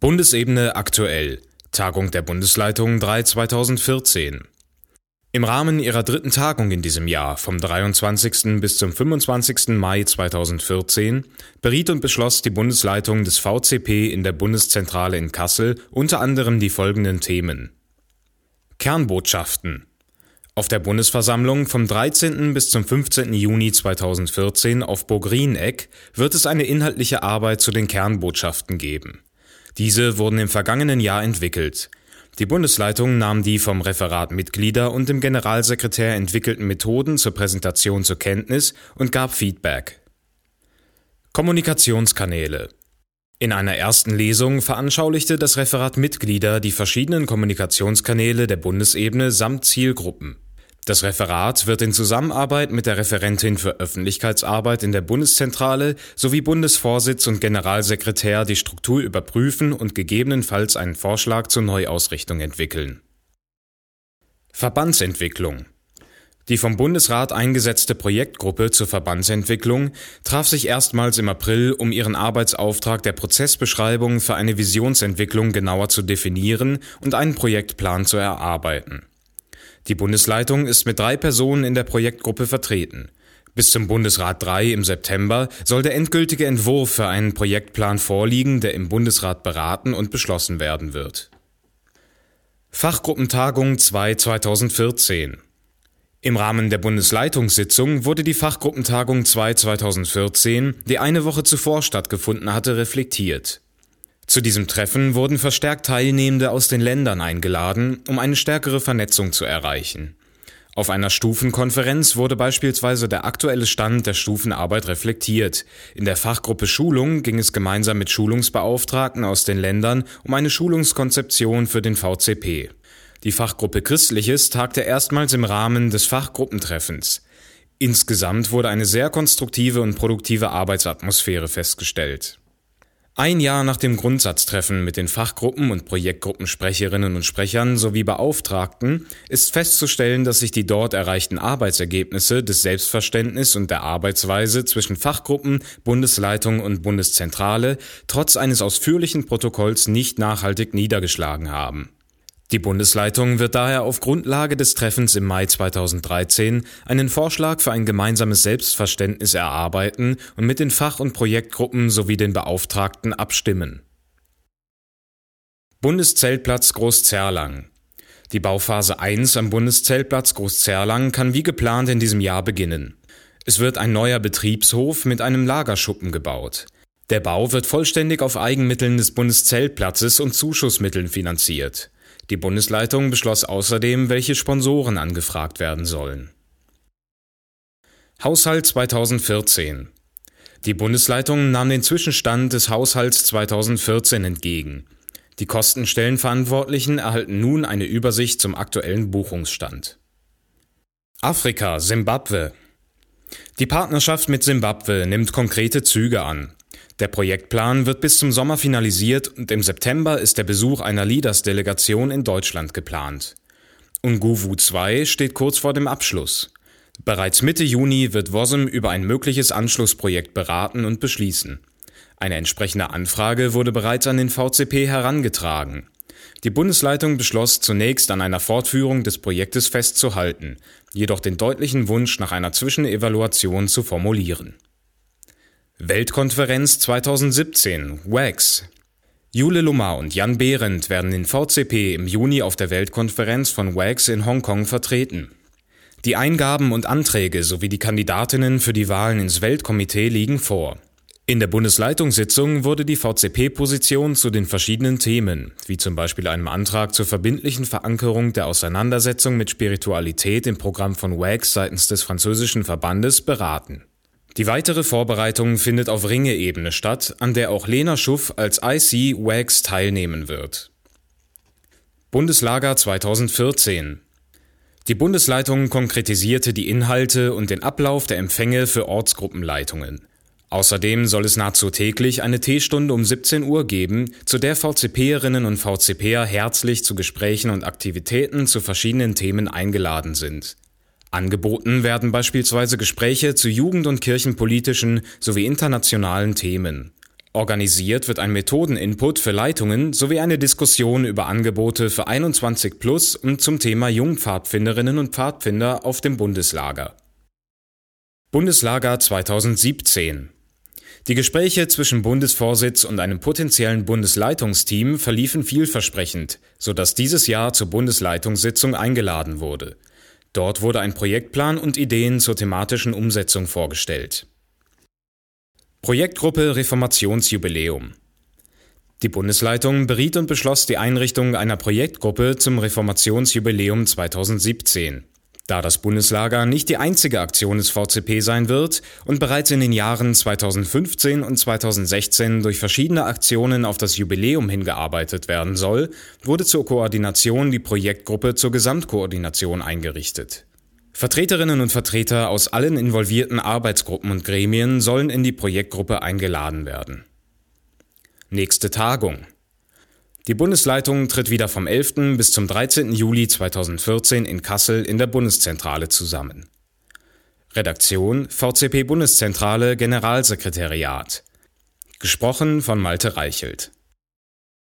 Bundesebene aktuell. Tagung der Bundesleitung 3 2014. Im Rahmen ihrer dritten Tagung in diesem Jahr vom 23. bis zum 25. Mai 2014 beriet und beschloss die Bundesleitung des VCP in der Bundeszentrale in Kassel unter anderem die folgenden Themen. Kernbotschaften auf der Bundesversammlung vom 13. bis zum 15. Juni 2014 auf Burg Rieneck wird es eine inhaltliche Arbeit zu den Kernbotschaften geben. Diese wurden im vergangenen Jahr entwickelt. Die Bundesleitung nahm die vom Referat Mitglieder und dem Generalsekretär entwickelten Methoden zur Präsentation zur Kenntnis und gab Feedback. Kommunikationskanäle in einer ersten Lesung veranschaulichte das Referat Mitglieder die verschiedenen Kommunikationskanäle der Bundesebene samt Zielgruppen. Das Referat wird in Zusammenarbeit mit der Referentin für Öffentlichkeitsarbeit in der Bundeszentrale sowie Bundesvorsitz und Generalsekretär die Struktur überprüfen und gegebenenfalls einen Vorschlag zur Neuausrichtung entwickeln. Verbandsentwicklung die vom Bundesrat eingesetzte Projektgruppe zur Verbandsentwicklung traf sich erstmals im April, um ihren Arbeitsauftrag der Prozessbeschreibung für eine Visionsentwicklung genauer zu definieren und einen Projektplan zu erarbeiten. Die Bundesleitung ist mit drei Personen in der Projektgruppe vertreten. Bis zum Bundesrat 3 im September soll der endgültige Entwurf für einen Projektplan vorliegen, der im Bundesrat beraten und beschlossen werden wird. Fachgruppentagung 2 2014 Im Rahmen der Bundesleitungssitzung wurde die Fachgruppentagung 2 2014, die eine Woche zuvor stattgefunden hatte, reflektiert. Zu diesem Treffen wurden verstärkt Teilnehmende aus den Ländern eingeladen, um eine stärkere Vernetzung zu erreichen. Auf einer Stufenkonferenz wurde beispielsweise der aktuelle Stand der Stufenarbeit reflektiert. In der Fachgruppe Schulung ging es gemeinsam mit Schulungsbeauftragten aus den Ländern um eine Schulungskonzeption für den VCP. Die Fachgruppe Christliches tagte erstmals im Rahmen des Fachgruppentreffens. Insgesamt wurde eine sehr konstruktive und produktive Arbeitsatmosphäre festgestellt. Ein Jahr nach dem Grundsatztreffen mit den Fachgruppen und Projektgruppensprecherinnen und Sprechern sowie Beauftragten ist festzustellen, dass sich die dort erreichten Arbeitsergebnisse des Selbstverständnis und der Arbeitsweise zwischen Fachgruppen, Bundesleitung und Bundeszentrale trotz eines ausführlichen Protokolls nicht nachhaltig niedergeschlagen haben. Die Bundesleitung wird daher auf Grundlage des Treffens im Mai 2013 einen Vorschlag für ein gemeinsames Selbstverständnis erarbeiten und mit den Fach- und Projektgruppen sowie den Beauftragten abstimmen. Bundeszeltplatz Großzerlang Die Bauphase 1 am Bundeszeltplatz Großzerlang kann wie geplant in diesem Jahr beginnen. Es wird ein neuer Betriebshof mit einem Lagerschuppen gebaut. Der Bau wird vollständig auf Eigenmitteln des Bundeszeltplatzes und Zuschussmitteln finanziert. Die Bundesleitung beschloss außerdem, welche Sponsoren angefragt werden sollen. Haushalt 2014 Die Bundesleitung nahm den Zwischenstand des Haushalts 2014 entgegen. Die Kostenstellenverantwortlichen erhalten nun eine Übersicht zum aktuellen Buchungsstand. Afrika, Simbabwe. Die Partnerschaft mit Simbabwe nimmt konkrete Züge an. Der Projektplan wird bis zum Sommer finalisiert und im September ist der Besuch einer Leaders-Delegation in Deutschland geplant. Unguvu 2 steht kurz vor dem Abschluss. Bereits Mitte Juni wird WOSM über ein mögliches Anschlussprojekt beraten und beschließen. Eine entsprechende Anfrage wurde bereits an den VCP herangetragen. Die Bundesleitung beschloss zunächst an einer Fortführung des Projektes festzuhalten, jedoch den deutlichen Wunsch nach einer Zwischenevaluation zu formulieren. Weltkonferenz 2017 WAX Jule Lummer und Jan Behrendt werden den VCP im Juni auf der Weltkonferenz von WAX in Hongkong vertreten. Die Eingaben und Anträge sowie die Kandidatinnen für die Wahlen ins Weltkomitee liegen vor. In der Bundesleitungssitzung wurde die VCP-Position zu den verschiedenen Themen, wie zum Beispiel einem Antrag zur verbindlichen Verankerung der Auseinandersetzung mit Spiritualität im Programm von WAX seitens des französischen Verbandes, beraten. Die weitere Vorbereitung findet auf Ringe-Ebene statt, an der auch Lena Schuff als IC WAGS teilnehmen wird. Bundeslager 2014 Die Bundesleitung konkretisierte die Inhalte und den Ablauf der Empfänge für Ortsgruppenleitungen. Außerdem soll es nahezu täglich eine T-Stunde um 17 Uhr geben, zu der VCPerinnen und VCPer herzlich zu Gesprächen und Aktivitäten zu verschiedenen Themen eingeladen sind. Angeboten werden beispielsweise Gespräche zu jugend- und kirchenpolitischen sowie internationalen Themen. Organisiert wird ein Methodeninput für Leitungen sowie eine Diskussion über Angebote für 21 Plus und zum Thema Jungpfadfinderinnen und Pfadfinder auf dem Bundeslager. Bundeslager 2017 Die Gespräche zwischen Bundesvorsitz und einem potenziellen Bundesleitungsteam verliefen vielversprechend, so dass dieses Jahr zur Bundesleitungssitzung eingeladen wurde. Dort wurde ein Projektplan und Ideen zur thematischen Umsetzung vorgestellt. Projektgruppe Reformationsjubiläum Die Bundesleitung beriet und beschloss die Einrichtung einer Projektgruppe zum Reformationsjubiläum 2017. Da das Bundeslager nicht die einzige Aktion des VCP sein wird und bereits in den Jahren 2015 und 2016 durch verschiedene Aktionen auf das Jubiläum hingearbeitet werden soll, wurde zur Koordination die Projektgruppe zur Gesamtkoordination eingerichtet Vertreterinnen und Vertreter aus allen involvierten Arbeitsgruppen und Gremien sollen in die Projektgruppe eingeladen werden. Nächste Tagung. Die Bundesleitung tritt wieder vom 11. bis zum 13. Juli 2014 in Kassel in der Bundeszentrale zusammen. Redaktion VCP Bundeszentrale Generalsekretariat. Gesprochen von Malte Reichelt.